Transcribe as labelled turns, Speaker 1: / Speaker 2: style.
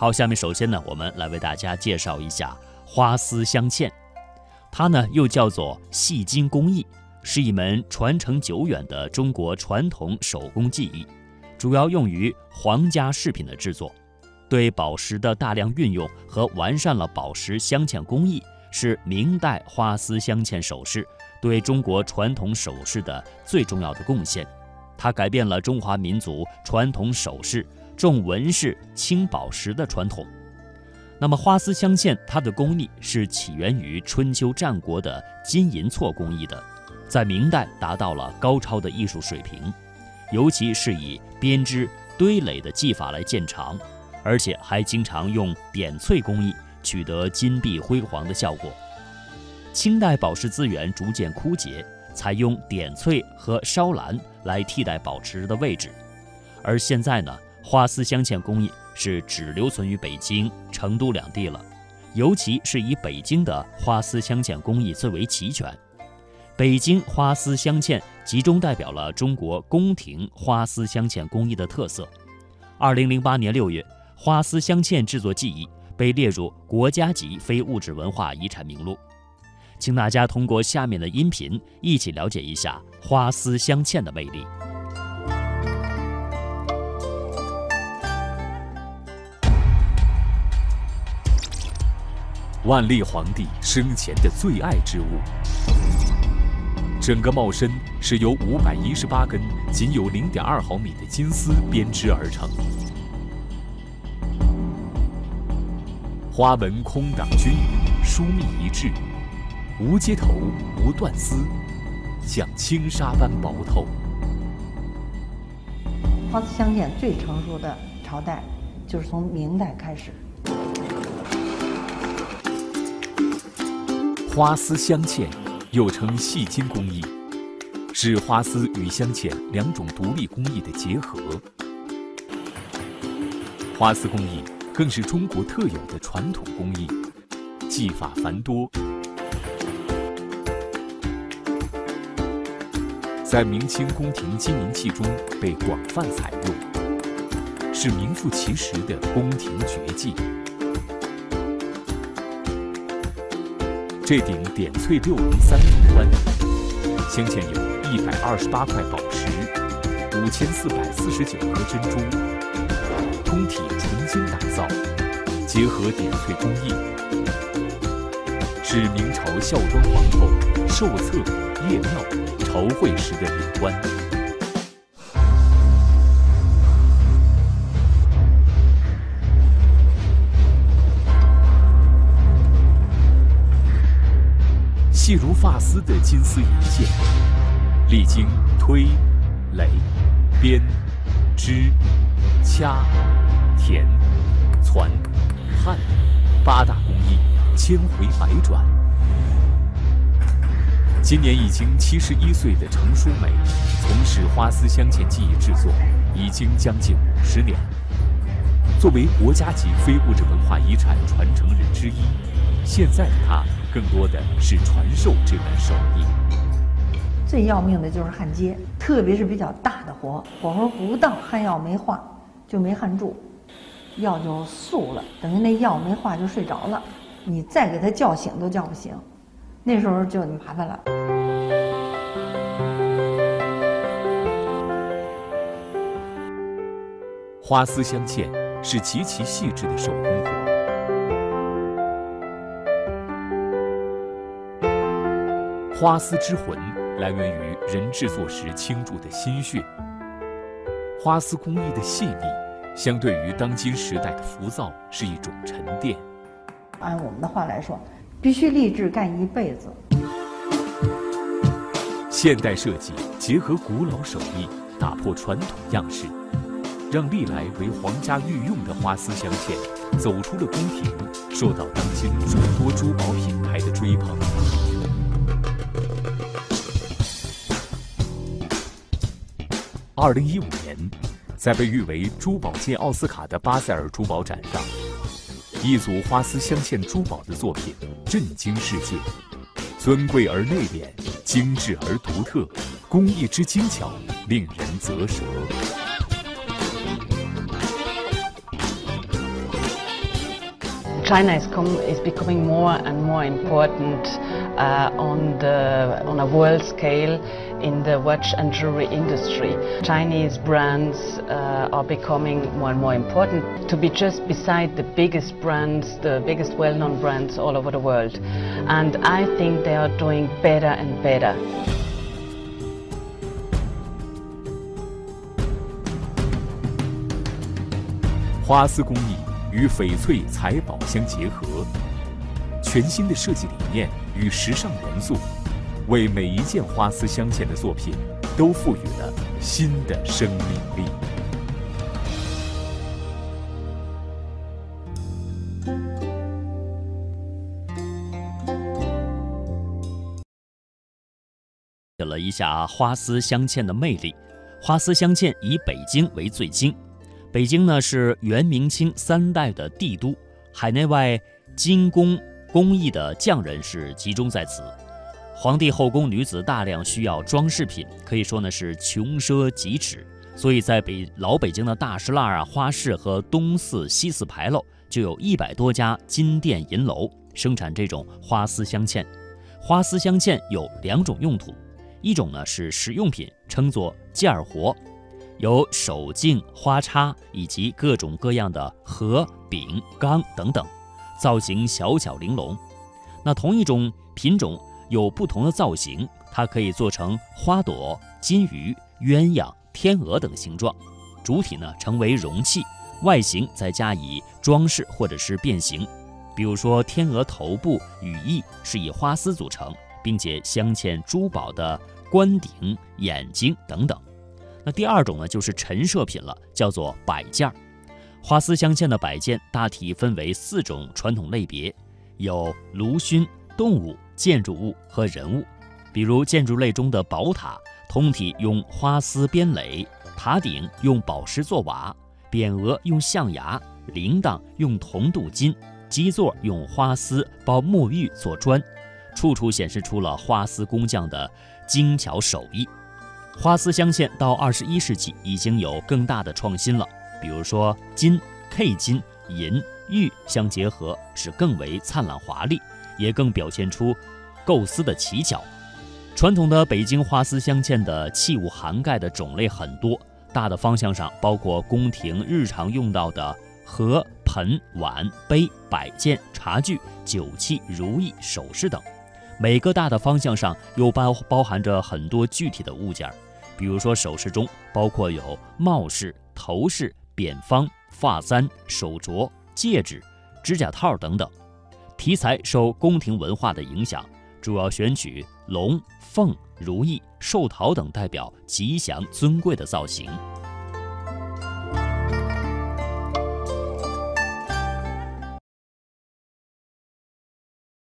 Speaker 1: 好，下面首先呢，我们来为大家介绍一下花丝镶嵌，它呢又叫做细金工艺，是一门传承久远的中国传统手工技艺，主要用于皇家饰品的制作。对宝石的大量运用和完善了宝石镶嵌工艺，是明代花丝镶嵌首饰对中国传统首饰的最重要的贡献。它改变了中华民族传统首饰。重纹饰、轻宝石的传统，那么花丝镶嵌它的工艺是起源于春秋战国的金银错工艺的，在明代达到了高超的艺术水平，尤其是以编织堆垒的技法来见长，而且还经常用点翠工艺取得金碧辉煌的效果。清代宝石资源逐渐枯竭，采用点翠和烧蓝来替代宝石的位置，而现在呢？花丝镶嵌工艺是只留存于北京、成都两地了，尤其是以北京的花丝镶嵌工艺最为齐全。北京花丝镶嵌集中代表了中国宫廷花丝镶嵌工艺的特色。二零零八年六月，花丝镶嵌制作技艺被列入国家级非物质文化遗产名录。请大家通过下面的音频一起了解一下花丝镶嵌的魅力。
Speaker 2: 万历皇帝生前的最爱之物，整个帽身是由五百一十八根仅有零点二毫米的金丝编织而成，花纹空档均匀，疏密一致，无接头，无断丝，像轻纱般薄透。
Speaker 3: 花丝镶嵌最成熟的朝代，就是从明代开始。
Speaker 2: 花丝镶嵌又称细金工艺，是花丝与镶嵌两种独立工艺的结合。花丝工艺更是中国特有的传统工艺，技法繁多，在明清宫廷金银器中被广泛采用，是名副其实的宫廷绝技。这顶点翠六龙三凤冠，镶嵌有一百二十八块宝石，五千四百四十九颗珍珠，通体纯金打造，结合点翠工艺，是明朝孝庄皇后寿册、谒庙、朝会时的顶冠。细如发丝的金丝银线，历经推、垒、编、织、掐、填、攒、焊八大工艺，千回百转。今年已经七十一岁的程淑美，从事花丝镶嵌技艺制作已经将近五十年。作为国家级非物质文化遗产传承人之一，现在的她。更多的是传授这门手艺。
Speaker 3: 最要命的就是焊接，特别是比较大的活，火候不到，焊药没化，就没焊住，药就素了，等于那药没化就睡着了，你再给它叫醒都叫不醒，那时候就麻烦了。
Speaker 2: 花丝镶嵌是极其细致的手工活。花丝之魂来源于人制作时倾注的心血。花丝工艺的细腻，相对于当今时代的浮躁，是一种沉淀。
Speaker 3: 按我们的话来说，必须立志干一辈子。
Speaker 2: 现代设计结合古老手艺，打破传统样式，让历来为皇家御用的花丝镶嵌走出了宫廷，受到当今众多珠宝品牌的追捧。二零一五年，在被誉为珠宝界奥斯卡的巴塞尔珠宝展上，一组花丝镶嵌珠宝的作品震惊世界，尊贵而内敛，精致而独特，工艺之精巧令人啧舌。
Speaker 4: China is, is, becoming more and more important uh, on, the, on a world scale in the watch and jewelry industry. Chinese brands uh, are becoming more and more important to be just beside the biggest brands, the biggest well-known brands all over the world. And I think they are doing better and better.
Speaker 2: 花丝工艺与翡翠财宝相结合，全新的设计理念与时尚元素， 为每一件花丝镶嵌的作品都赋予了新的生命力。
Speaker 1: 写了一下花丝镶嵌的魅力，花丝镶嵌以北京为最精。北京呢是元明清三代的帝都，海内外精工工艺的匠人是集中在此。皇帝后宫女子大量需要装饰品，可以说呢是穷奢极侈。所以在北老北京的大石栏啊、花市和东四、西四牌楼，就有一百多家金店银楼生产这种花丝镶嵌。花丝镶嵌有两种用途，一种呢是实用品，称作件儿活。有手镜、花叉以及各种各样的盒、饼、缸等等，造型小巧玲珑。那同一种品种有不同的造型，它可以做成花朵、金鱼、鸳鸯、天鹅等形状。主体呢成为容器，外形再加以装饰或者是变形。比如说，天鹅头部羽翼是以花丝组成，并且镶嵌珠宝的冠顶、眼睛等等。那第二种呢，就是陈设品了，叫做摆件儿。花丝镶嵌的摆件大体分为四种传统类别，有炉熏、动物、建筑物和人物。比如建筑类中的宝塔，通体用花丝编垒；塔顶用宝石做瓦；匾额用象牙；铃铛用铜镀金；基座用花丝包沐浴做砖，处处显示出了花丝工匠的精巧手艺。花丝镶嵌到二十一世纪已经有更大的创新了，比如说金、K 金、银、玉相结合，使更为灿烂华丽，也更表现出构思的奇巧。传统的北京花丝镶嵌的器物涵盖的种类很多，大的方向上包括宫廷日常用到的盒、盆、碗、杯、摆件、茶具、酒器、如意、首饰等；每个大的方向上又包包含着很多具体的物件。比如说，首饰中包括有帽饰、头饰、扁方、发簪、手镯、戒指、指甲套等等。题材受宫廷文化的影响，主要选取龙、凤、如意、寿桃等代表吉祥尊贵的造型。